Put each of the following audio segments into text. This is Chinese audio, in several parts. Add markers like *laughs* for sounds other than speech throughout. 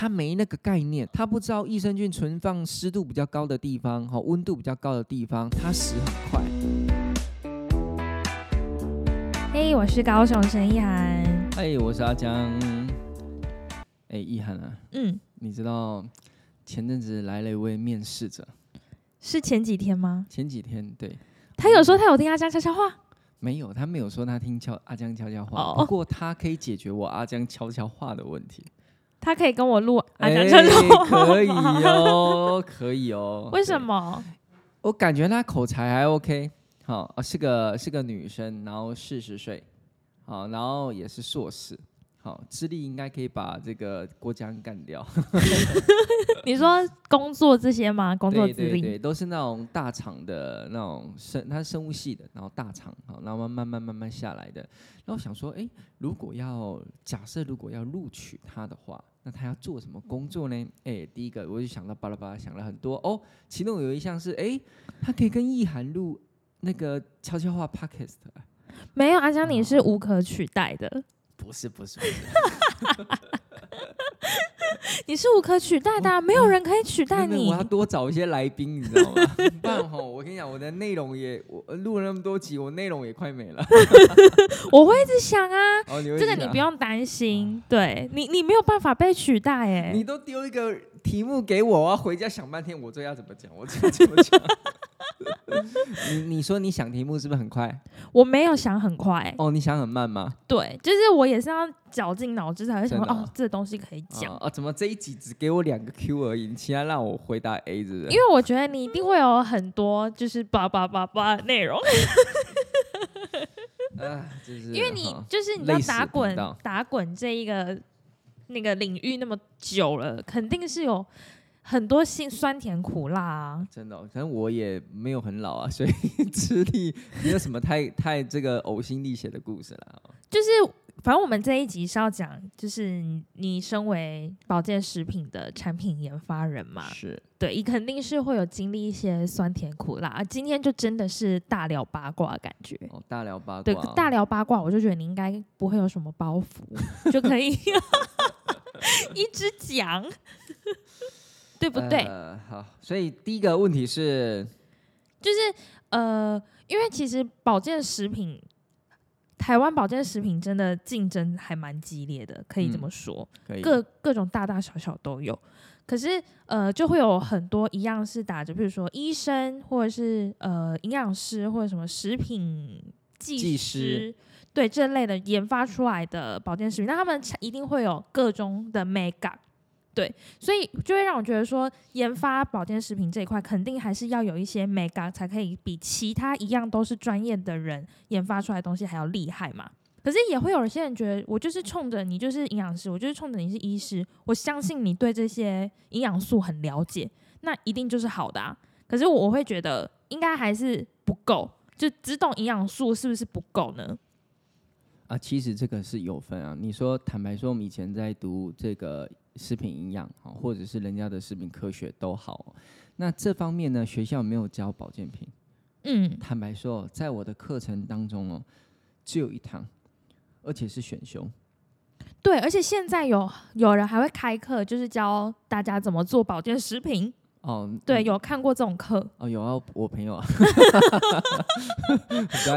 他没那个概念，他不知道益生菌存放湿度比较高的地方，哈，温度比较高的地方，它死很快。嘿，我是高雄沈意涵。哎，我是阿江。哎，意涵啊，嗯，你知道前阵子来了一位面试者，是前几天吗？前几天对，他有说他有听阿江悄悄话，没有，他没有说他听悄阿江悄悄话，哦不过他可以解决我阿江悄悄话的问题。他可以跟我录阿江哎悄悄话。可以哦，*laughs* 可以哦。为什？么？我感觉他口才还 OK，好、哦，是个是个女生，然后四十岁，好、然后也是硕士，好、资历应该可以把这个郭江干掉。*laughs* *laughs* 你说工作这些吗？工作资历？对，都是那种大厂的那种生，他是生物系的，然后大厂，好，然后慢慢慢慢下来的。然后想说，哎，如果要假设如果要录取他的话，那他要做什么工作呢？哎，第一个我就想到巴拉巴拉想了很多哦，其中有一项是，哎，他可以跟易涵录那个悄悄话 podcast。没有，阿江你是无可取代的，不是不是不是，*laughs* 你是无可取代的啊、没有人可以取代你我。要多找一些来宾，你知道吗？不然吼，我跟你讲，我的内容也我录了那么多集，我内容也快没了。*laughs* 我会一直想啊，这个你不用担心，对你你没有办法被取代哎、你都丢一个题目给我，我要回家想半天，我这要怎么讲？我这要怎么讲？*laughs* 你你说你想题目是不是很快？我没有想很快，哦，你想很慢吗？对，就是我也是要绞尽脑汁才会想说，真的啊哦，这个东西可以讲。啊、哦怎么这一集只给我两个 Q 而已，其他让我回答 A 是不是？因为我觉得你一定会有很多就是叭叭叭叭的内容，*laughs* 啊，就是因为你哈就是你知道类似频打滚道打滚这一个那个领域那么久了，肯定是有很多辛酸甜苦辣啊。真的哦、可能我也没有很老啊，*laughs* 所以吃力没有什么太 *laughs* 太这个呕心沥血的故事啦。哦就是反正我们这一集是要讲，就是你你身为保健食品的产品研发人嘛，是对，你肯定是会有经历一些酸甜苦辣。啊今天就真的是大聊八卦感觉。哦，大聊八卦对哦，，大聊八卦，我就觉得你应该不会有什么包袱，就可以 *laughs* 一直讲，对不对？呃，好，所以第一个问题是，就是呃，因为其实保健食品，台湾保健食品真的竞争还蛮激烈的，可以这嗯么说，可以各各种大大小小都有。可是呃，就会有很多一样是打着，比如说医生或者是呃营养师或者什么食品技技师师。对这类的研发出来的保健食品，那他们一定会有各种的 mega，对，所以就会让我觉得说，研发保健食品这一块，肯定还是要有一些 mega 才可以比其他一样都是专业的人研发出来的东西还要厉害嘛。可是也会有一些人觉得，我就是冲着你就是营养师，我就是冲着你是医师，我相信你对这些营养素很了解，那一定就是好的啊。可是我会觉得应该还是不够，就只懂营养素是不是不够呢？啊，其实这个是有分啊。你说，坦白说，我们以前在读这个食品营养啊，或者是人家的食品科学都好，那这方面呢，学校没有教保健品。嗯，坦白说，在我的课程当中哦，只有一堂，而且是选修。对，而且现在有有人还会开课，就是教大家怎么做保健食品。哦，对，嗯有看过这种课。哦，有啊，我朋友啊，*laughs*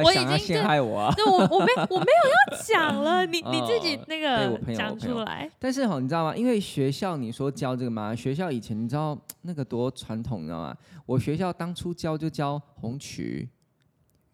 我已经陷害我啊！对我我没我没有要讲了，你 *laughs* 你自己哦那个讲出来。但是哈，你知道吗？因为学校你说教这个嘛，学校以前你知道那个多传统，你知道吗？我学校当初教就教红曲、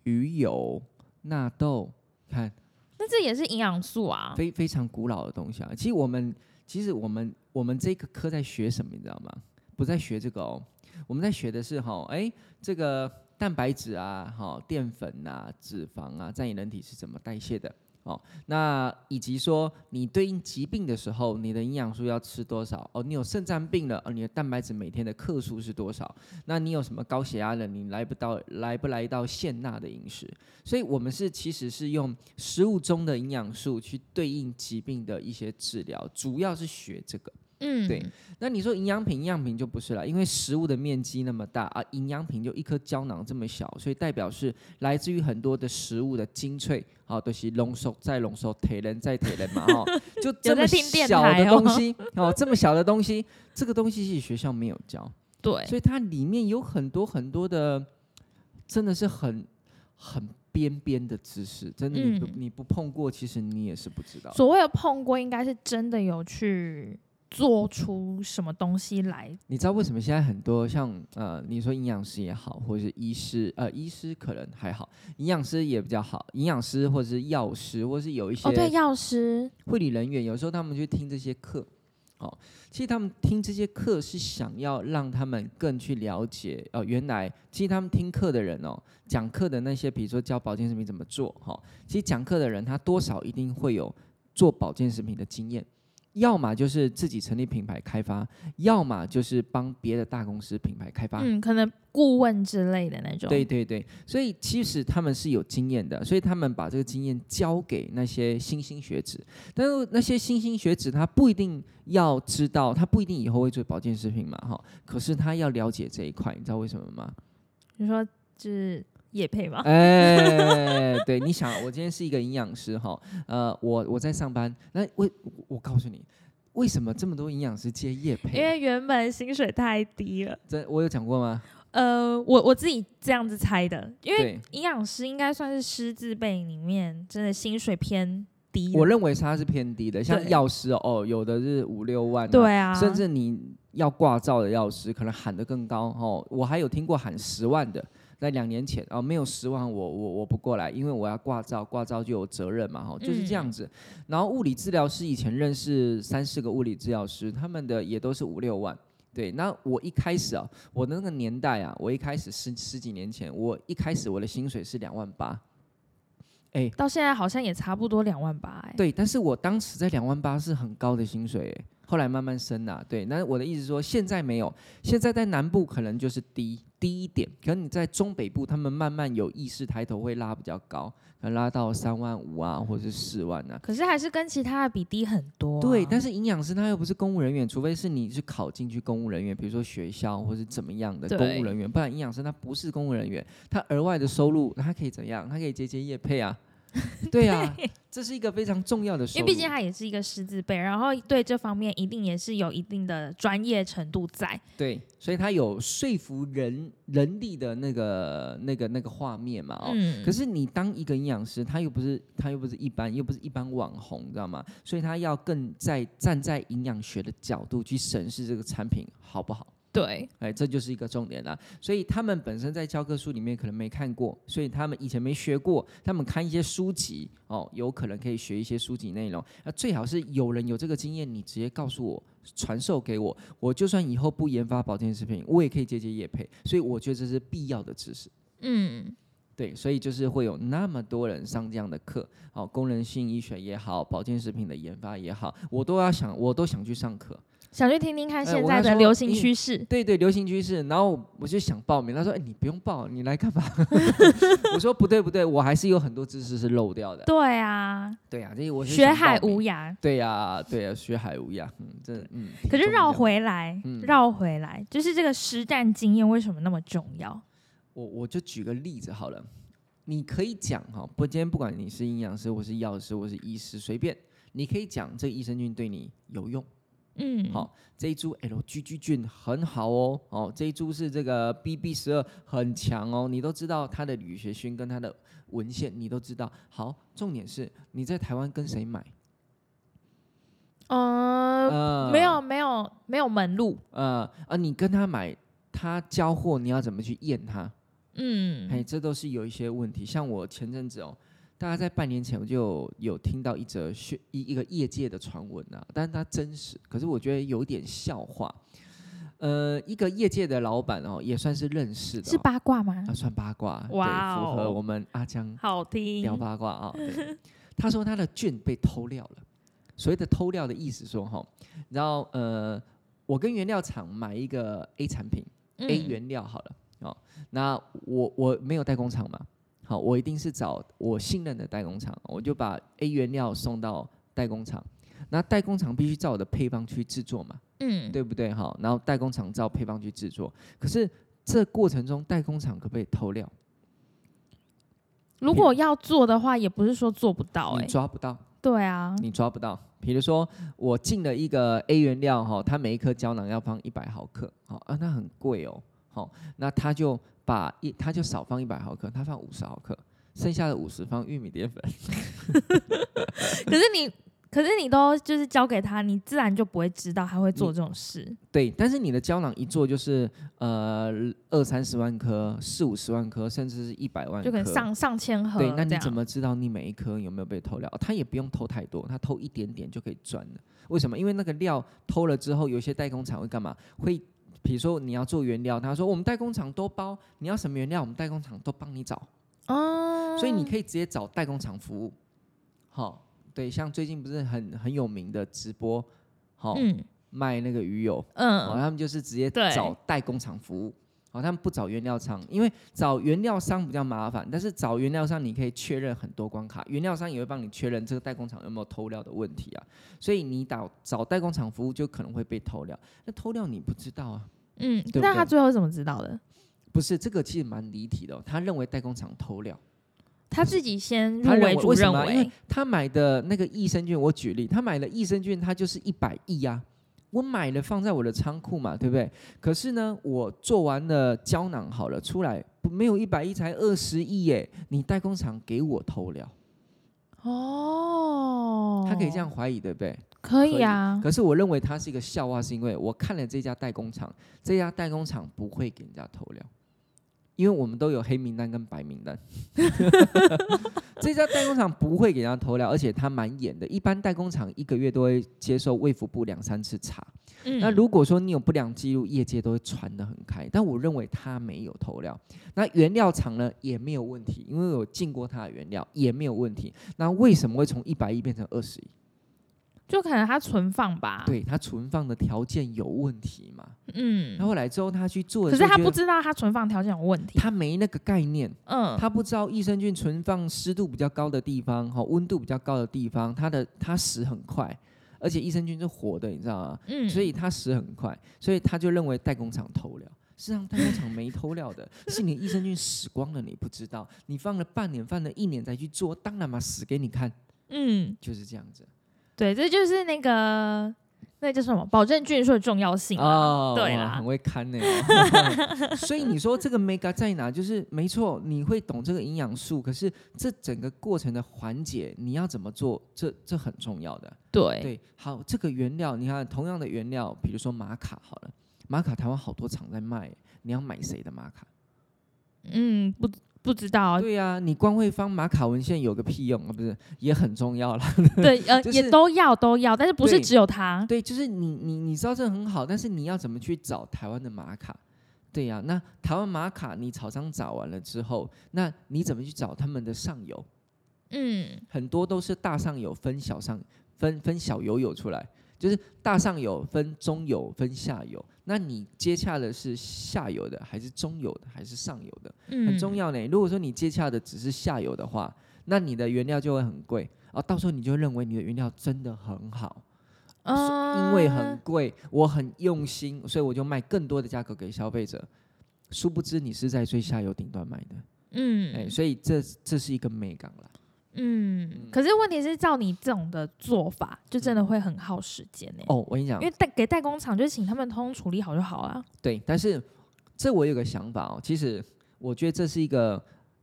鱼油、纳豆，看那这也是营养素啊。非非常古老的东西啊。其实我们其实我们我们这个科在学什么，你知道吗？不在学这个哦，我们在学的是哈，哎，这个蛋白质啊，哈，淀粉啊，脂肪啊，在你人体是怎么代谢的？哦，那以及说你对应疾病的时候，你的营养素要吃多少？哦，你有肾脏病了，哦，你的蛋白质每天的克数是多少？那你有什么高血压了？你来不到来不来到限钠的饮食？所以我们是其实是用食物中的营养素去对应疾病的一些治疗，主要是学这个。嗯，对那你说营养品，营养品就不是了，因为食物的面积那么大啊，营养品就一颗胶囊这么小，所以代表是来自于很多的食物的精粹，好、都是浓缩再浓缩，铁人再铁人嘛，哈、就这么小的东西，哦，这么小的东西，这个东西其实学校没有教，*laughs* 对，所以它里面有很多很多的，真的是很很边边的知识，真的你不、嗯你不碰过，其实你也是不知道。所谓的碰过，应该是真的有去做出什么东西来。你知道为什么现在很多像呃，你说营养师也好，或者是医师，呃，医师可能还好，营养师也比较好，营养师或者是药师，或者是有一些哦，对，药师，护理人员，有时候他们去听这些课，哦，其实他们听这些课是想要让他们更去了解，哦，原来其实他们听课的人哦，讲课的那些，比如说教保健食品怎么做，哈、哦，其实讲课的人他多少一定会有做保健食品的经验。要么就是自己成立品牌开发，要么就是帮别的大公司品牌开发。嗯，可能顾问之类的那种。对对对，所以其实他们是有经验的，所以他们把这个经验交给那些新兴学子，但是那些新兴学子他不一定要知道，他不一定以后会做保健食品嘛，哈，可是他要了解这一块，你知道为什么吗？你说就是叶配吗？哎，对，你想，我今天是一个营养师哈，呃，我我在上班，那为我我告诉你，为什么这么多营养师接业因？为原本薪水太低了。这我有讲过吗？呃，我我自己这样子猜的，因为，营养师应该算是师字辈里面真的薪水偏低。我认为它是偏低的，像药师哦，哦有的是五六万、啊，对啊，甚至你要挂照的药师，可能喊得更高哦。我还有听过喊十万的，在两年前哦，没有十万我我我不过来，因为我要挂照，挂照就有责任嘛，哈，就是这样子。然后物理治疗师以前认识三四个物理治疗师，他们的也都是五六万。对，那我一开始啊，我那个年代啊，我一开始十十几年前，我一开始我的薪水是两万八，哎，到现在好像也差不多两万八哎。对，但是我当时在两万八是很高的薪水诶，后来慢慢升啦、对，那我的意思说，现在没有，现在在南部可能就是低低一点，可能你在中北部，他们慢慢有意识抬头会拉比较高，可能拉到三万五啊，或者是四万啊。可是还是跟其他的比低很多啊、对，但是是营养师他又不是公务人员，除非是你是考进去公务人员，比如说学校或是怎么样的公务人员，不然营养师他不是公务人员，他额外的收入他可以怎样？他可以接接业配啊，*laughs* 对啊，这是一个非常重要的。因为毕竟他也是一个师字辈，然后对这方面一定也是有一定的专业程度在。对，所以他有说服人人力的那个、那个、那个画面嘛，哦。嗯，可是你当一个营养师，他又不是他又不是一般又不是一般网红，知道吗？所以他要更在站在营养学的角度去审视这个产品好不好。对，哎，这就是一个重点啦。所以他们本身在教科书里面可能没看过，所以他们以前没学过，他们看一些书籍哦，有可能可以学一些书籍内容。那最好是有人有这个经验，你直接告诉我，传授给我，我就算以后不研发保健食品，我也可以接接业配。所以我觉得这是必要的知识。嗯，对，所以就是会有那么多人上这样的课，哦，功能性医学也好，保健食品的研发也好，我都要想，我都想去上课。想去听听看现在的流行趋势。对对，流行趋势。然后我就想报名，他说：“哎，你不用报，你来干嘛？” *laughs* 我说：“不对不对，我还是有很多知识是漏掉的。对啊，”对呀、啊，这些我是学海无。涯。对呀、对呀、学海无涯。嗯，这嗯。可是绕回来，嗯绕回来，就是这个实战经验为什么那么重要？我我就举个例子好了，你可以讲哈，不，今天不管你是营养师，或是药师，或是医师，随便，你可以讲这个益生菌对你有用。嗯，好、这一株 LGG 菌很好哦，哦，这一株是这个 BB 十二很强哦，你都知道它的铝学勋跟它的文献，你都知道。好，重点是你在台湾跟谁买？呃，呃没有，没有，没有门路。呃啊，你跟他买，他交货，你要怎么去验他？嗯，哎，这都是有一些问题。像我前阵子哦，大概在半年前我就有有听到一则学一一个业界的传闻啊，但是它真实，可是我觉得有点笑话。呃，一个业界的老板哦，也算是认识的、是哦，八卦吗啊，？算八卦，对，哇符合哦我们阿江好听。聊八卦啊、对 *laughs* 他说他的券被偷料了，所谓的偷料的意思说哈，然后呃，我跟原料厂买一个 A 产品、A 嗯原料好了哦，那我我没有代工厂嘛，好，我一定是找我信任的代工厂，我就把 A 原料送到代工厂，那代工厂必须照我的配方去制作嘛，嗯，对不对？好，然后代工厂照配方去制作，可是这过程中代工厂可不可以偷料？如果要做的话，也不是说做不到、你哎，抓不到，对啊，你抓不到。比如说我进了一个 A 原料哈，它每一颗胶囊要放一百毫克，好啊，那很贵哦，好，那他就把一他就少放一百毫克，他放五十毫克，剩下的五十放玉米淀粉。*laughs* 可是你，可是你都就是交给他，你自然就不会知道他会做这种事。对，但是你的胶囊一做就是呃二三十万颗、四五十万颗，甚至是一百万，就可能上上千盒对，那你怎么知道你每一颗有没有被偷料？他也不用偷太多，他偷一点点就可以赚了。为什么？因为那个料偷了之后，有些代工厂会干嘛？会比如说你要做原料，他说我们代工厂都包，你要什么原料，我们代工厂都帮你找，哦，所以你可以直接找代工厂服务。好，对，像最近不是很很有名的直播，好、嗯卖那个鱼油，哦，嗯他们就是直接找代工厂服务。哦，他们不找原料商，因为找原料商比较麻烦，但是找原料商你可以确认很多关卡，原料商也会帮你确认这个代工厂有没有偷料的问题啊。所以你找找代工厂服务就可能会被偷料，那偷料你不知道啊？嗯，那他最后怎么知道的？不是，这个其实蛮离题的哦、他认为代工厂偷料，他自己先认为主认为为什么他买的那个益生菌，我举例，他买了益生菌，他就是一百亿呀。我买了放在我的仓库嘛，对不对？可是呢，我做完了胶囊好了，出来不没有一百亿，才二十亿耶！你代工厂给我偷料，哦，他可以这样，怀疑，对不对？可以啊，可是我认为他是一个笑话，是因为我看了这家代工厂，这家代工厂不会给人家偷料，因为我们都有黑名单跟白名单。*laughs* 这家代工厂不会给人家偷料，而且它蛮严的，一般代工厂一个月都会接受卫福部两三次查。嗯那如果说你有不良记录，业界都会传得很开。但我认为他没有偷料，那原料厂呢也没有问题，因为我进过他的原料也没有问题。那为什么会从一百亿变成二十亿？就可能他存放吧，，对他存放的条件有问题嘛？嗯。那，后来之后他去做的可是他不知道他存放条件有问题，他没那个概念，嗯，他不知道益生菌存放湿度比较高的地方，哈，温度比较高的地方，它的它死很快，而且益生菌是活的，你知道吗？嗯，所以它死很快，所以他就认为代工厂偷料。事实上，代工厂没偷料的，*laughs* 是你益生菌死光了，你不知道，你放了半年、放了一年再去做，当然嘛，死给你看，嗯，就是这样子。对，这就是那个那叫什么保证菌数的重要性啊，哦，对啦很会看呢。*laughs* 所以你说这个 mega 在哪？就是没错，你会懂这个营养素，可是这整个过程的环节你要怎么做，这这很重要的。对，对，好，这个原料，你看同样的原料，比如说玛卡好了，玛卡台湾好多厂在卖，你要买谁的玛卡？嗯，不不知道，对呀、你光会翻马卡文献有个屁用啊？不是，也很重要啦。*laughs* 对，呃，*laughs* 就是也都要都要，但是不是只有他，对，就是你你你知道这很好，但是你要怎么去找台湾的马卡？对呀、那台湾马卡你厂商找完了之后，那你怎么去找他们的上游？嗯，很多都是大上游分小上分分小游游出来，就是大上游分中游分下游。那你接洽的是下游的，还是中游的，还是上游的？嗯很重要呢。如果说你接洽的只是下游的话，那你的原料就会很贵啊，到时候你就会认为你的原料真的很好，啊，因为很贵，我很用心，所以我就卖更多的价格给消费者。殊不知你是在最下游顶端买的，嗯，哎、所以这这是一个美感啦。嗯，可是问题是，照你这种的做法，就真的会很耗时间呢、哦，我跟你讲因，为代给代工厂，就请他们通通处理好就好了。对，但是这我有个想法哦，其实我觉得这是一个、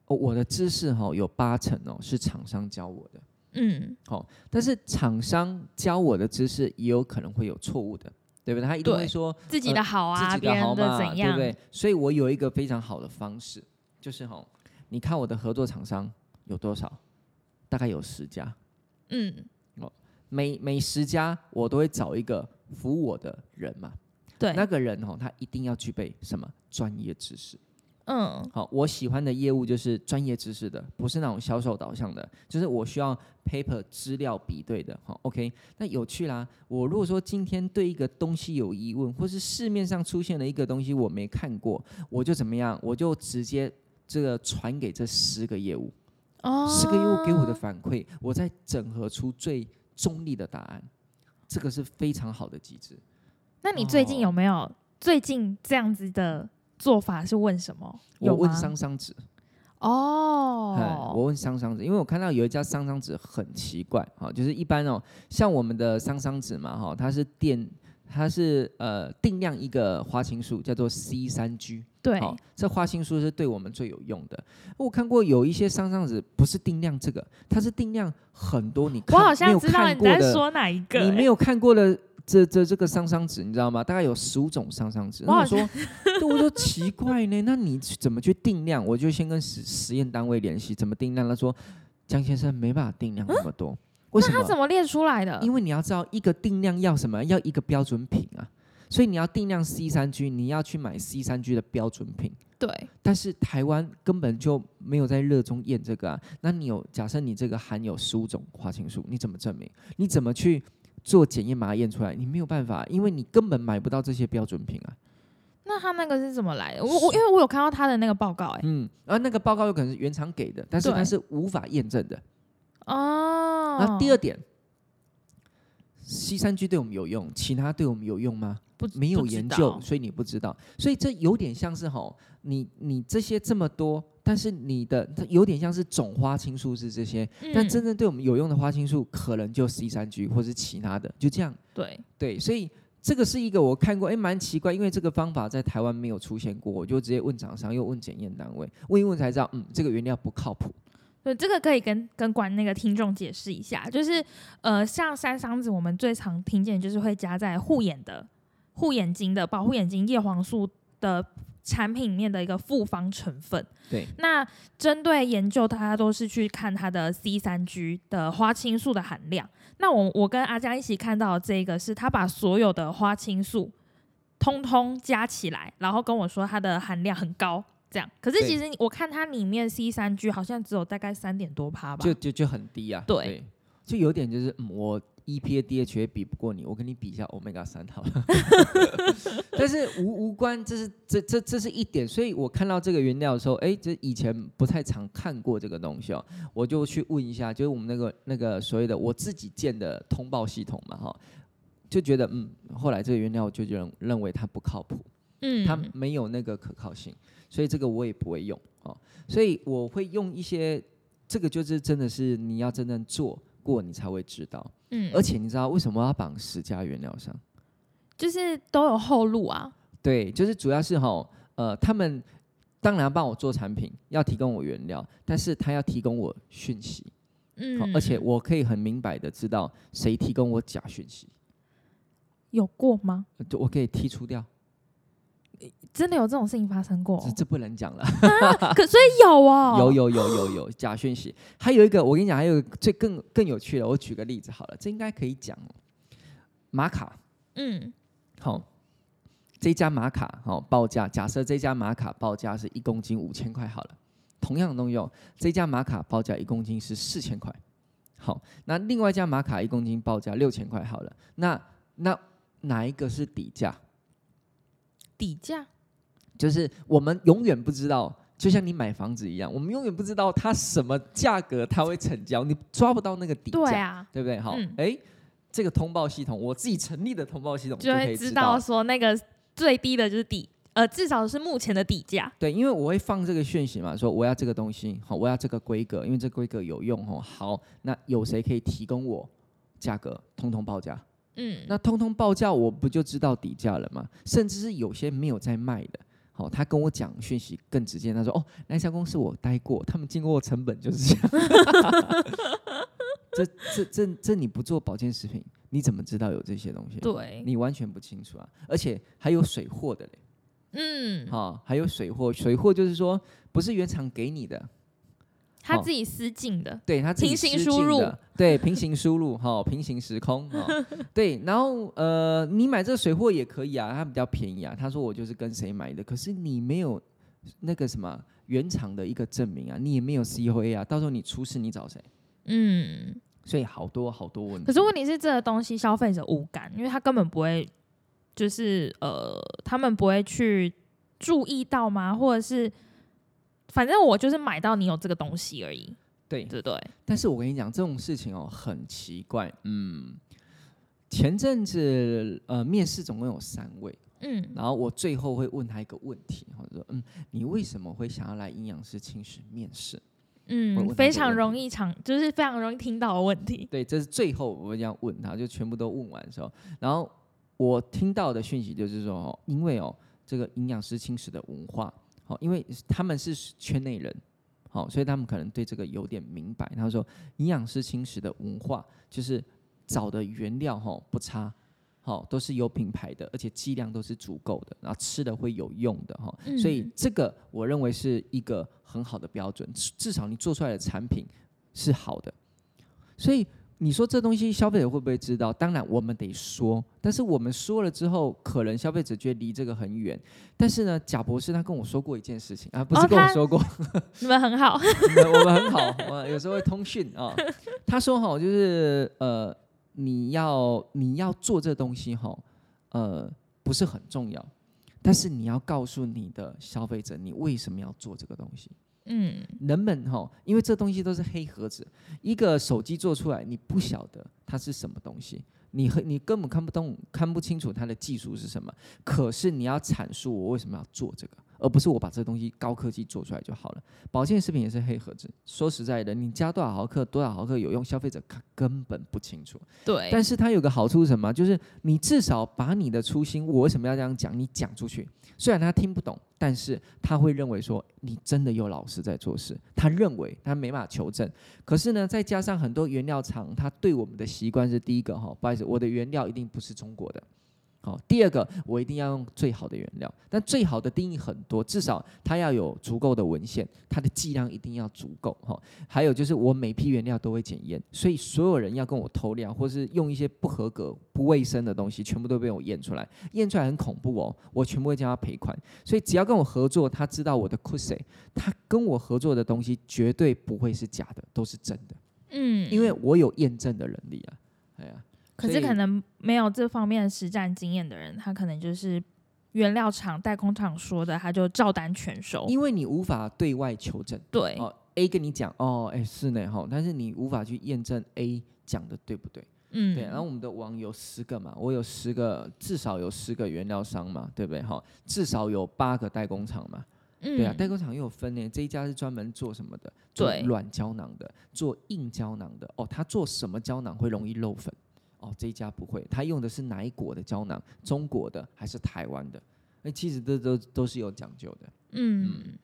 哦、我的知识哈、有八成哦是厂商教我的，嗯，好但是厂商教我的知识也有可能会有错误的，对不对？他一定会说自己的好啊，自己别人的好嘛，怎样，对不对？所以我有一个非常好的方式，就是哈、你看我的合作厂商有多少？大概有十家，嗯，哦每每十家我都会找一个服务我的人嘛，对，那个人哦，他一定要具备什么专业知识。嗯好，我喜欢的业务就是专业知识的，不是那种销售导向的，就是我需要 paper 资料比对的。好，OK，那有趣啦。我如果说今天对一个东西有疑问，或是市面上出现了一个东西我没看过，我就怎么样？我就直接这个传给这十个业务，哦，四个业务给我的反馈，我再整合出最中立的答案。这个是非常好的机制。那你最近哦有没有最近这样子的做法是问什么？我问有吗商商纸，哎哦，我问桑桑子，因为我看到有一家桑桑子很奇怪，哈，就是一般哦，像我们的桑桑子嘛，哈，它是定，它是呃定量一个花青素，叫做 C 三 G，对，好，这花青素是对我们最有用的。我看过有一些商商纸不是定量这个，它是定量很多，你看我好像知道你看过的，在说哪一个、欸你没有看过的这这这个商商纸，你知道吗？大概有十五种商商纸。我好那我说，对我说奇怪呢，那你怎么去定量？我就先跟实实验单位联系，怎么定量？他说，江先生没办法定量那么多，为什么？那他怎么列出来的？因为你要知道，一个定量要什么？要一个标准品啊。所以你要定量 C 三 G，你要去买 C 三 G 的标准品。对，但是台湾根本就没有在热衷验这个啊。那你有假设你这个含有十五种花青素，你怎么证明？你怎么去做检验把它验出来？你没有办法，因为你根本买不到这些标准品啊。那他那个是怎么来的？我我因为我有看到他的那个报告、哎，嗯，而那个报告有可能是原厂给的，但是对它是无法验证的。哦，那第二点，C 三 G 对我们有用，其他对我们有用吗？不没有研究，所以你不知道。所以这有点像是吼，你你这些这么多，但是你的它有点像是总花青素是这些，但嗯真正对我们有用的花青素可能就 C 三 G 或是其他的，就这样。对，对，所以这个是一个我看过，哎，蛮奇怪，因为这个方法在台湾没有出现过，我就直接问厂商，又问检验单位，问一问才知道，嗯，这个原料不靠谱。对，这个可以跟跟观那个听众解释一下，就是呃，像山桑子，我们最常听见就是会加在护眼的护眼睛的保护眼睛叶黄素的产品里面的一个复方成分。对，那针对研究，大家都是去看它的 C 三 G 的花青素的含量。那我我跟阿江一起看到这个是，他把所有的花青素通通加起来，然后跟我说它的含量很高。这样，可是其实我看它里面 C 三 G 好像只有大概三点多趴吧。就就就很低啊。对就有点就是，嗯，我 EPA DHA 比不过你，我跟你比一下 Omega 三好了。*laughs* 但是无无关，这是这这这是一点，所以我看到这个原料的时候，哎，这以前不太常看过这个东西哦，我就去问一下，就是我们那个那个所谓的我自己建的通报系统嘛，哈，就觉得嗯，后来这个原料我就认认为它不靠谱。嗯，它没有那个可靠性，所以这个我也不会用哦。所以我会用一些，这个就是真的是你要真正做过，你才会知道。嗯，而且你知道为什么要绑十家原料商？就是都有后路啊。对，就是主要是哈，呃，他们当然要帮我做产品，要提供我原料，但是他要提供我讯息，嗯，而且我可以很明白的知道谁提供我假讯息，有过吗？就我可以剔除掉，真的有这种事情发生过？这这不能讲了。可所以有哦，*laughs* 有有有有有假讯息，还有一个我跟你讲，还有最更更有趣的，我举个例子好了，这应该可以讲哦。玛卡，嗯好、这家玛卡好、报价，假设这家玛卡报价是一公斤五千块好了，同样的东西哦，这家玛卡报价一公斤是四千块，好，那另外一家玛卡一公斤报价六千块好了，那那哪一个是底价？底价就是我们永远不知道，就像你买房子一样，我们永远不知道它什么价格它会成交，你抓不到那个底价，对啊，对不对？好，哎、嗯这个通报系统，我自己成立的通报系统可就会知以道道。说那个最低的就是底，呃，至少是目前的底价。对，因为我会放这个讯息嘛，说我要这个东西，好，我要这个规格，因为这规格有用哦。好，那有谁可以提供我价格？通通报价。嗯，那通通报价，我不就知道底价了吗？甚至是有些没有在卖的，好，他跟我讲讯息更直接，他说：“哦，那家公司我待过，他们进货的成本就是这样。*laughs* 这”这这这你不做保健食品，你怎么知道有这些东西？对，你完全不清楚啊！而且还有水货的嘞，嗯，好、还有水货，水货就是说不是原厂给你的，好他自己私进的，对他自己平行私输入进的，对平行输入哈、平行时空哈、*laughs* 对，然后呃，你买这个水货也可以啊，它比较便宜啊。他说我就是跟谁买的，可是你没有那个什么原厂的一个证明啊，你也没有 COA 啊，到时候你出事你找谁？嗯。所以好多好多问题。可是问题是，这个东西消费者无感，因为他根本不会，就是呃，他们不会去注意到吗？或者是，反正我就是买到你有这个东西而已，对，对不对？但是我跟你讲，这种事情哦很奇怪，嗯，前阵子呃面试总共有三位，嗯然后我最后会问他一个问题，或者说嗯，你为什么会想要来营养师清史面试？嗯，非常容易常，就是非常容易听到的问题。对，这是最后我会这样问他，就全部都问完的时候，然后我听到的讯息就是说，哦，因为哦，这个营养师清史的文化，哦，因为他们是圈内人，好、所以他们可能对这个有点明白。他说，营养师轻食的文化就是找的原料哈、不差。好、都是有品牌的，而且剂量都是足够的，然后吃的会有用的哈、所以嗯这个我认为是一个很好的标准，至至少你做出来的产品是好的。所以你说这东西消费者会不会知道？当然我们得说，但是我们说了之后，可能消费者觉得离这个很远。但是呢，贾博士他跟我说过一件事情啊，不是跟我说过，你们很好，我 *laughs* 们我们很好，我有时候会通讯啊。他说哈，就是呃，你要你要做这东西哈，呃，不是很重要，但是你要告诉你的消费者，你为什么要做这个东西。嗯人们哈，因为这东西都是黑盒子，一个手机做出来，你不晓得它是什么东西，你和你根本看不懂、看不清楚它的技术是什么。可是你要阐述我为什么要做这个，而不是我把这东西高科技做出来就好了。保健食品也是黑盒子，说实在的，你加多少毫克、多少毫克有用，消费者他根本不清楚。对，但是它有个好处是什么？就是你至少把你的初心，我为什么要这样讲，你讲出去。虽然他听不懂，但是他会认为说你真的有老师在做事。他认为他没办法求证，可是呢，再加上很多原料厂，他对我们的习惯是第一个哈，不好意思，我的原料一定不是中国的。好，第二个我一定要用最好的原料，但最好的定义很多，至少它要有足够的文献，它的剂量一定要足够哈。还有就是我每批原料都会检验，所以所有人要跟我偷料，或是用一些不合格、不卫生的东西，全部都被我验出来，验出来很恐怖哦，我全部会叫他赔款。所以只要跟我合作，他知道我的 c u s 他跟我合作的东西绝对不会是假的，都是真的，嗯，因为我有验证的能力啊。哎呀，可是可能没有这方面的实战经验的人，他可能就是原料厂、代工厂说的，他就照单全收。因为你无法对外求证。对，哦，A 跟你讲哦，哎是呢哈，但是你无法去验证 A 讲的对不对？嗯，对，然后我们的网有十个嘛，我有十个，至少有十个原料商嘛，对不对？哈，至少有八个代工厂嘛，嗯，对啊，代工厂又有分呢，这一家是专门做什么的？做对软胶囊的，做硬胶囊的。哦，他做什么胶囊会容易漏粉？哦，这一家不会，他用的是哪一国的胶囊？中国的还是台湾的？那其实这都都是有讲究的。嗯，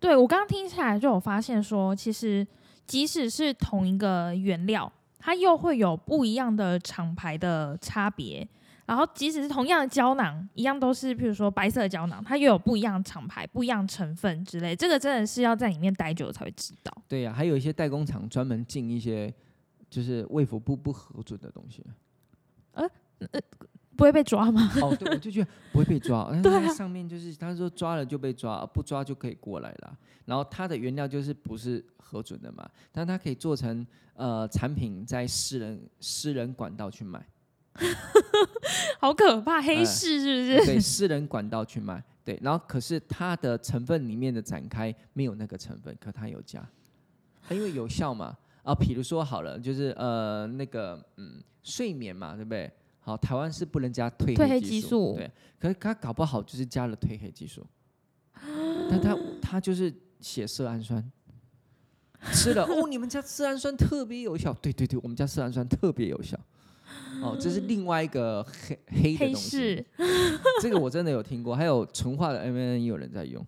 对我刚刚听起来就有发现说，其实即使是同一个原料，它又会有不一样的厂牌的差别。然后，即使是同样的胶囊，一样都是，譬如说白色胶囊，它又有不一样的厂牌、不一样成分之类。这个真的是要在里面待久才会知道。对呀、还有一些代工厂专门进一些就是卫福部不核准的东西。呃不会被抓吗？哦，对，我就觉得不会被抓，对啊上面就是他说抓了就被抓，不抓就可以过来了。然后它的原料就是不是核准的嘛，但它可以做成呃产品在私人私人管道去卖，*laughs* 好可怕，黑哎市是不是？对，私人管道去卖，对。然后可是它的成分里面的展开没有那个成分，可它有加，它因为有效嘛。啊，比如说好了，就是呃那个嗯睡眠嘛，对不对？好，台湾是不能加褪褪黑黑激激素对。可是他搞不好就是加了褪黑激素，但他 *gasps* 他就是写色氨酸，吃了哦，你们家色氨酸特别有效，对对对，我们家色氨酸特别有效。哦，这是另外一个黑黑的黑东西，市，这个我真的有听过，还有纯化的 M N 也有人在用。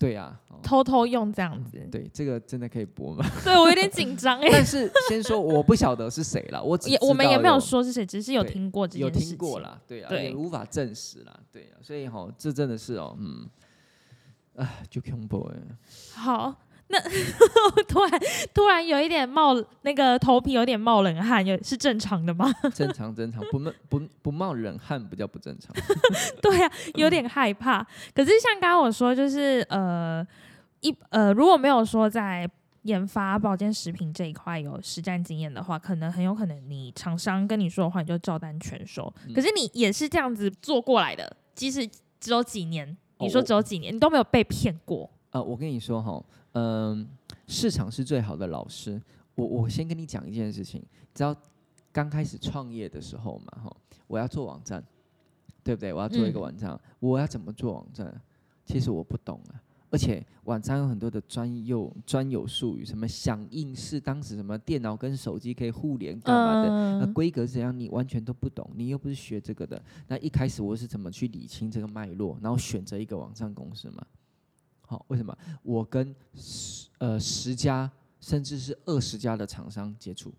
对呀、哦偷偷用这样子。对，这个真的可以播吗？*laughs* *laughs* 对我有点紧张哎但，是先说，我不晓得是谁了，我只也我们也没有说是谁，只是有对听过这件有事情。听过啦，对啊，对也无法证实啦，对啊，所以哈，这真的是哦，嗯，啊，就恐怖哎，好，那 *laughs* 突然突然有一点冒那个头皮有点冒冷汗，有是正常的吗？*laughs* 正常正常，不冒不不冒冷汗不叫不正常，*laughs* 对啊，有点害怕。可是像刚刚我说，就是呃一呃，如果没有说在研发保健食品这一块有实战经验的话，可能很有可能你厂商跟你说的话，你就照单全收。嗯可是你也是这样子做过来的，即使只有几年，哦你说只有几年，你都没有被骗过。呃，我跟你说哈，嗯、市场是最好的老师。我我先跟你讲一件事情，只要刚开始创业的时候嘛，哈，我要做网站，对不对？我要做一个嗯网站，我要怎么做网站？其实我不懂啊，而且网站有很多的专有专有术语，什么响应式，当时什么电脑跟手机可以互联干嘛的，那嗯，规格是怎样，你完全都不懂，你又不是学这个的。那一开始我是怎么去理清这个脉络，然后选择一个网站公司嘛？好，为什么？我跟十呃十家甚至是二十家的厂商接触？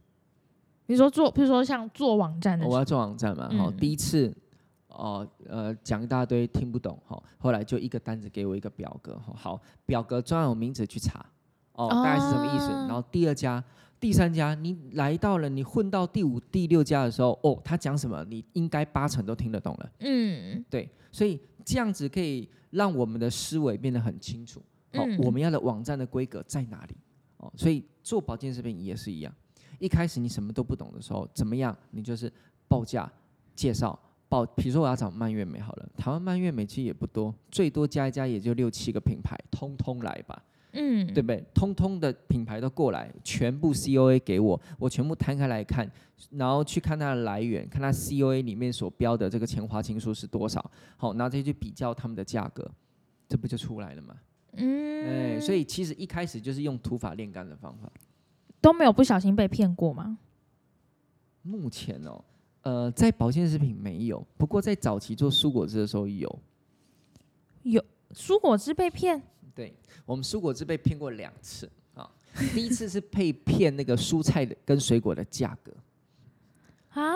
你说做，比如说像做网站的我要做网站嘛，好、嗯第一次哦呃讲一大堆听不懂，哈、后来就一个单子给我一个表格，哈，好，表格专有名字去查，哦，大概是什么意思？啊然后第二家、第三家，你来到了，你混到第五、第六家的时候，哦，他讲什么，你应该八成都听得懂了，嗯。对，所以这样子可以让我们的思维变得很清楚，好、嗯我们要的网站的规格在哪里？哦，所以做保健食品也是一样，一开始你什么都不懂的时候，怎么样？你就是报价、介绍、报，比如说我要找蔓越莓好了，台湾蔓越莓其实也不多，最多加一加也就六七个品牌，通通来吧，嗯，对不对？通通的品牌都过来，全部 COA 给我，我全部摊开来看，然后去看它的来源，看它 COA 里面所标的这个前花青素是多少，好，然后再去比较他们的价格，这不就出来了吗？嗯，哎，所以其实一开始就是用土法炼钢的方法。都没有不小心被骗过吗？目前哦，呃，在保健食品没有，不过在早期做蔬果汁的时候有有。蔬果汁被骗，对我们蔬果汁被骗过两次啊，第一次是被骗那个蔬菜的跟水果的价格啊，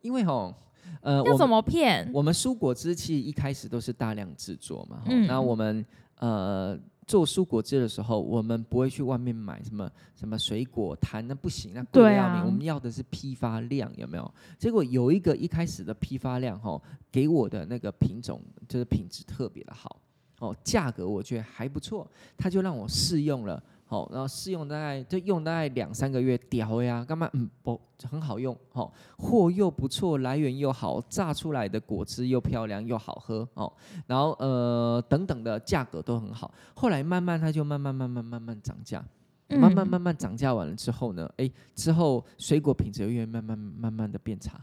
因为吼，呃，要怎么骗？我们蔬果汁其实一开始都是大量制作嘛，嗯嗯，那我们呃做蔬果汁的时候，我们不会去外面买什么什么水果摊，那不行，那贵要命。我们要的是批发量，有没有？结果有一个一开始的批发量哈，给我的那个品种就是品质特别的好，哦，价格我觉得还不错，他就让我试用了。好，然后试用大概就用大概两三个月，屌呀，干嘛？嗯，不很好用，哦、货又不错，来源又好，榨出来的果汁又漂亮又好喝哦。然后呃等等的价格都很好。后来慢慢它就慢慢慢慢慢慢涨价，慢慢嗯慢慢涨价完了之后呢，哎，之后水果品质又越慢慢慢慢的变差，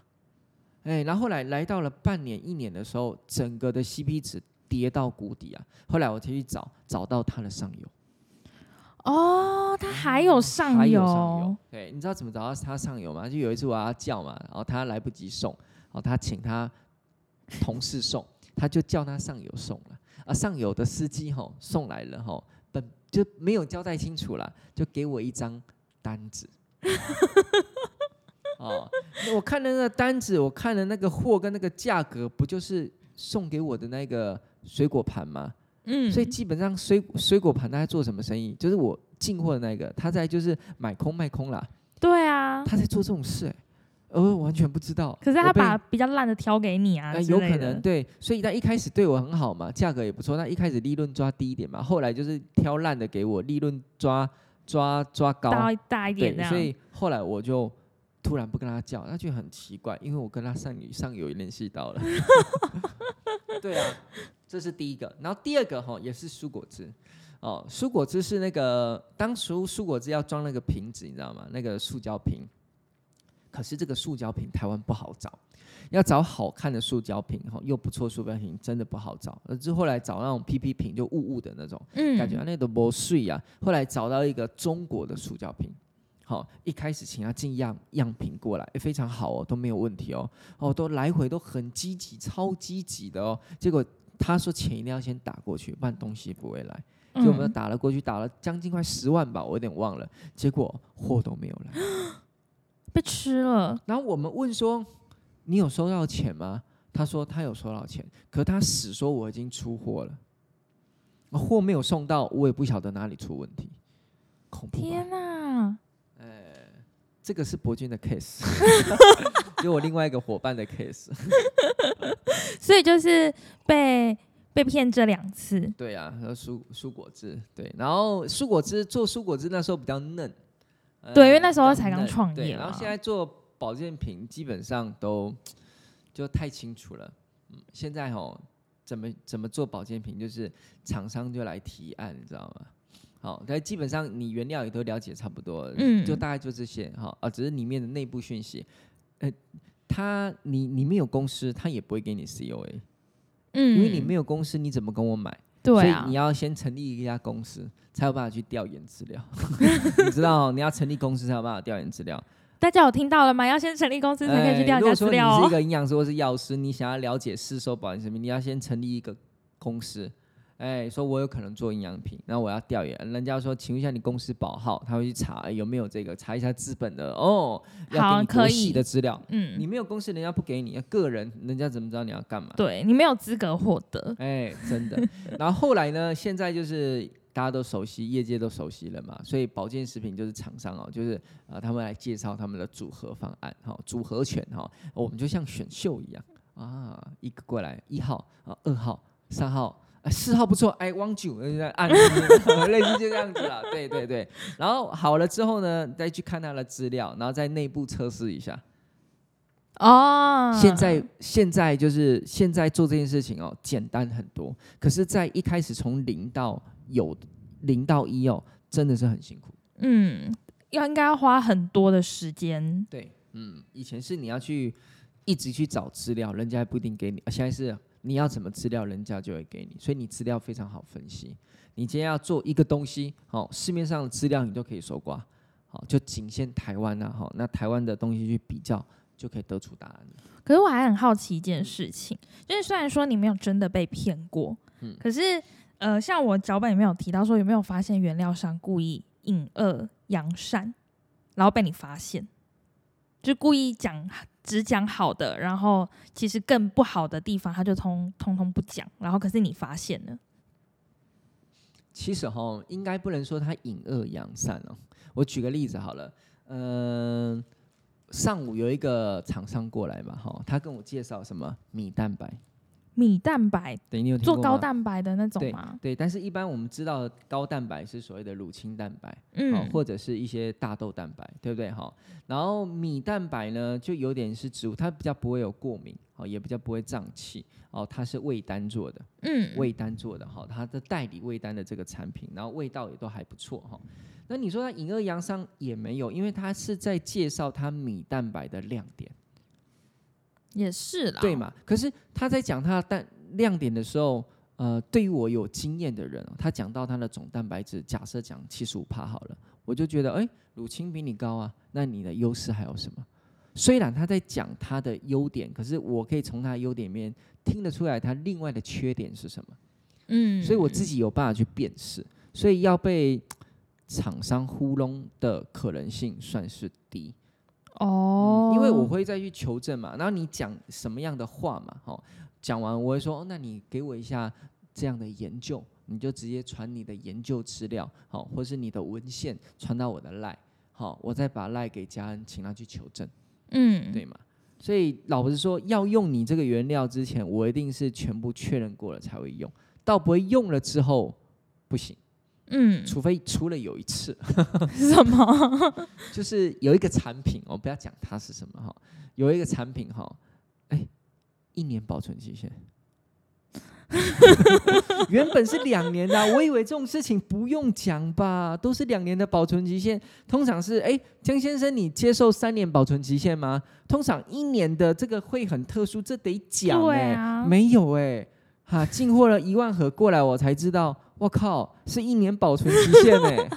哎，然后后来来到了半年一年的时候，整个的 CP 值跌到谷底啊。后来我才去找找到它的上游。哦，它还有上还游，有上游。对，你知道怎么找到他上游吗？就有一次我要叫嘛，然后他来不及送，然后他请他同事送，他就叫他上游送了。啊，上游的司机吼送来了吼，本就没有交代清楚啦，就给我一张单子。哦，那我看了那个单子，我看了那个货跟那个价格，不就是送给我的那个水果盘嘛？嗯，所以基本上水水果盘他在做什么生意？就是我进货的那个，他在就是买空卖空啦，对啊，他在做这种事、欸，而我完全不知道。可是他把比较烂的挑给你啊呃，有可能对，所以他一开始对我很好嘛，价格也不错，那一开始利润抓低一点嘛，后来就是挑烂的给我，利润抓抓抓高，大大一点对，所以后来我就突然不跟他叫，他就很奇怪，因为我跟他上上有联系到了。*laughs* 对啊，这是第一个。然后第二个哈也是蔬果汁哦，蔬果汁是那个当初蔬果汁要装那个瓶子，你知道吗？那个塑胶瓶。可是这个塑胶瓶台湾不好找，要找好看的塑胶瓶哈，又不错塑胶瓶真的不好找。而之后来找那种 PP 瓶就雾雾的那种，嗯，感觉啊那都不碎啊。后来找到一个中国的塑胶瓶，好，一开始请他进样样品过来，诶非常好哦，都没有问题哦，哦，都来回都很积极，超积极的哦。结果他说钱一定要先打过去，不然东西不会来。结果我们嗯打了过去，打了将近快十万吧，我有点忘了。结果货都没有来。*gasps* 被吃了，然后我们问说：“你有收到钱吗？”他说他有收到钱，可他死说我已经出货了，货没有送到，我也不晓得哪里出问题，恐怖？天哪！这个是博君的 case，*laughs* 就我另外一个伙伴的 case。*laughs* 所以就是被被骗这两次，对啊，然后蔬蔬果汁，对，然后蔬果汁做蔬果汁那时候比较嫩，呃对因为那时候才刚创业然后现在做保健品基本上都 *tsk* 就太清楚了。嗯，现在哦，怎么怎么做保健品，就是厂商就来提案，你知道吗？好，但基本上你原料也都了解差不多了，嗯就大概就这些哈啊，只是里面的内部讯息他你你没有公司，他也不会给你 COA，嗯，因为你没有公司，你怎么跟我买？对啊所以你，要先成立一家公司，才有办法去调研资料。*laughs* 你知道哦，你要成立公司才有办法调研资料。大家有听到了吗？要先成立公司才可以去哎调人家如果说你资料哦。是一个营养师或是药师，你想要了解市售保健食品，你要先成立一个公司。哎，说我有可能做营养品，然后我要调研，人家说，请问一下你公司保号，他会去查、哎有没有这个，查一下资本的哦，要好给你的资料。嗯，你没有公司，人家不给你；个人，人家怎么知道你要干嘛？对你没有资格获得。哎，真的。然后后来呢？现在就是大家都熟悉，业界都熟悉了嘛，所以保健食品就是厂商哦，就是啊、呃他们来介绍他们的组合方案，哈、组合拳哈、我们就像选秀一样啊，一个过来一号啊，二号、三号。哎四号不错，哎，汪九呃按，*laughs* 类似就这样子了，*laughs* 对对对。然后好了之后呢，再去看他的资料，然后在内部测试一下。哦，现在现在就是现在做这件事情哦，简单很多。可是，在一开始从零到有零到一哦，真的是很辛苦。嗯，要应该要花很多的时间。对，嗯，以前是你要去一直去找资料，人家还不一定给你，现在是你要什么资料，人家就会给你，所以你资料非常好分析。你今天要做一个东西，好、市面上的资料你都可以搜刮，好、就仅限台湾啊，好、那台湾的东西去比较，就可以得出答案。可是我还很好奇一件事情，就是虽然说你没有真的被骗过，嗯可是呃，像我脚本里面有提到说，有没有发现原料商故意隐恶扬善，然后被你发现，就故意讲只讲好的，然后其实更不好的地方他就通通通不讲，然后可是你发现了，其实哈，应该不能说他隐恶扬善哦。我举个例子好了，嗯、上午有一个厂商过来嘛，哈，他跟我介绍什么米蛋白，米蛋白对你有做高蛋白的那种对吗？对，但是一般我们知道的高蛋白是所谓的乳清蛋白，哦嗯，，或者是一些大豆蛋白，对不对？哈，然后米蛋白呢，就有点是植物，它比较不会有过敏，哦，也比较不会胀气，哦，它是味丹做的，嗯，味丹做的哈，它的代理味丹的这个产品，然后味道也都还不错哈。那你说它隐恶扬善也没有，因为它是在介绍它米蛋白的亮点，也是啦，对？嘛？可是他在讲他的蛋亮点的时候，呃，对于我有经验的人哦，他讲到他的总蛋白质，假设讲七十五帕好了，我就觉得，哎，乳清比你高啊，那你的优势还有什么？虽然他在讲他的优点，可是我可以从他的优点里面听得出来，他另外的缺点是什么。嗯，所以我自己有办法去辨识，所以要被厂商糊弄的可能性算是低。哦、嗯因为我会再去求证嘛，然后你讲什么样的话嘛，好，讲完我会说，哦，那你给我一下这样的研究，你就直接传你的研究资料，好，或是你的文献传到我的赖，好，我再把赖给家人，请他去求证，嗯，对吗？所以老实说，要用你这个原料之前，我一定是全部确认过了才会用，到不会用了之后不行。嗯，除非除了有一次，*laughs* 什么？就是有一个产品，我不要讲它是什么哈，有一个产品哈，哎，一年保存期限，*laughs* 原本是两年的啊、我以为这种事情不用讲吧，都是两年的保存期限，通常是哎，江先生你接受三年保存期限吗？通常一年的这个会很特殊，这得讲对哎、啊，没有哎、哈，进货了一万盒过来，我才知道，我靠，是一年保存期限哎、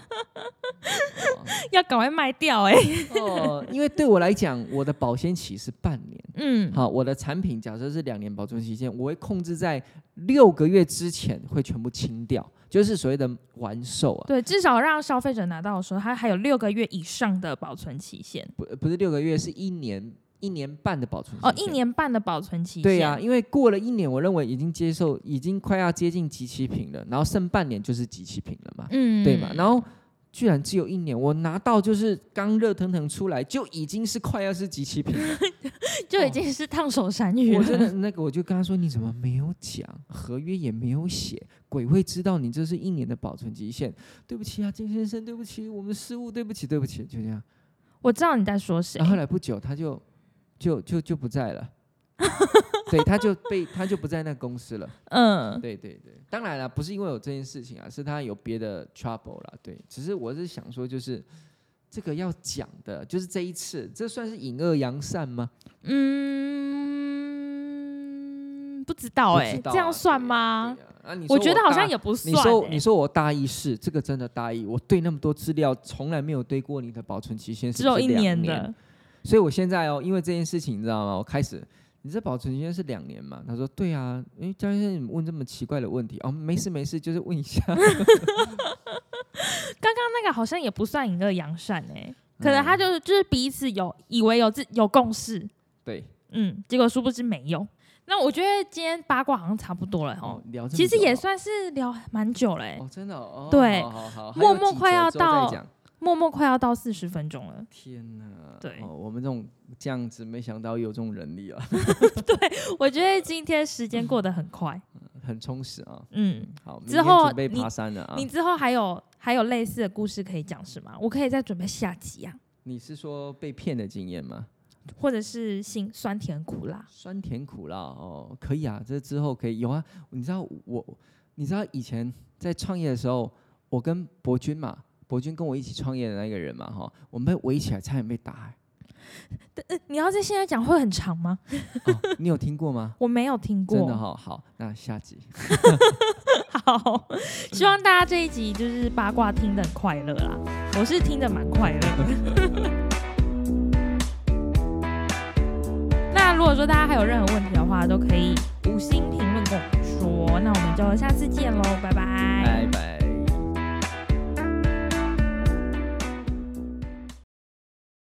*laughs* 要赶快卖掉哎、哦，因为对我来讲，我的保鲜期是半年。嗯，好，我的产品假设是两年保存期限，我会控制在六个月之前会全部清掉，就是所谓的完售啊，对，至少让消费者拿到的时候，它还有六个月以上的保存期限。不不是六个月，是一年一年半的保存期哦，一。年半的保存期限。对呀、因为过了一年，我认为已经接受，已经快要接近集齐品了，然后剩半年就是集齐品了嘛，嗯，对嘛？然后居然只有一年，我拿到就是刚热腾腾出来，就已经是快要是集齐品了。*laughs* 就已经是烫手山芋我真了。的那个，我就跟他说：“你怎么没有讲？合约也没有写，鬼会知道你这是一年的保存期限。对不起啊，金先生，对不起，我们失误，对不起，对不起。”就这样。我知道你在说谁然。后后来不久，他就就就就不在了。对，他就 *laughs* 被他就不在那公司了。嗯，对对对，当然了，不是因为有这件事情啊，是他有别的 trouble 啦。对，只是我是想说，就是这个要讲的，就是这一次，这算是隐恶扬善吗？嗯，不知道哎、这样算吗？我觉得好像也不算、你说欸你说我大意是这个真的大意，我对那么多资料从来没有对过你的保存期限是只有一年的，所以我现在哦，因为这件事情你知道吗？我开始，你这保存期限是两年嘛？他说对啊，因为江先生你问这么奇怪的问题哦，没事没事，就是问一下。*laughs* 刚刚那个好像也不算隐恶扬善哎、可能他嗯就是就是彼此有以为有自有共识，对嗯，结果殊不知没有。那我觉得今天八卦好像差不多了哦哦，，聊其实也算是聊蛮久了、欸，哦，真的哦，对好好好，默默快要到讲默默快要到四十分钟了。天哪！对哦，我们这种这样子，没想到有这种人力啊，*laughs* 对我觉得今天时间过得很快，*laughs* 很充实啊。嗯，好，明之天准备后你爬山了啊。你之后还有还有类似的故事可以讲是吗？我可以再准备下集啊，你是说被骗的经验吗？或者是辛酸甜苦辣。酸甜苦辣哦，可以啊，这之后可以有啊。你知道我，你知道以前在创业的时候，我跟博君嘛，博君跟我一起创业的那个人嘛，哈，我们被围起来，差点被打、欸呃你要在现在讲会很长吗？哦，你有听过吗？*laughs* 我没有听过。真的哈、好，那下集 *laughs* 好，希望大家这一集就是八卦听得很快乐啦。我是听得蛮快乐的。*laughs* 那如果说大家还有任何问题的话，都可以五星评论跟我们说。那我们就下次见喽，拜拜拜拜。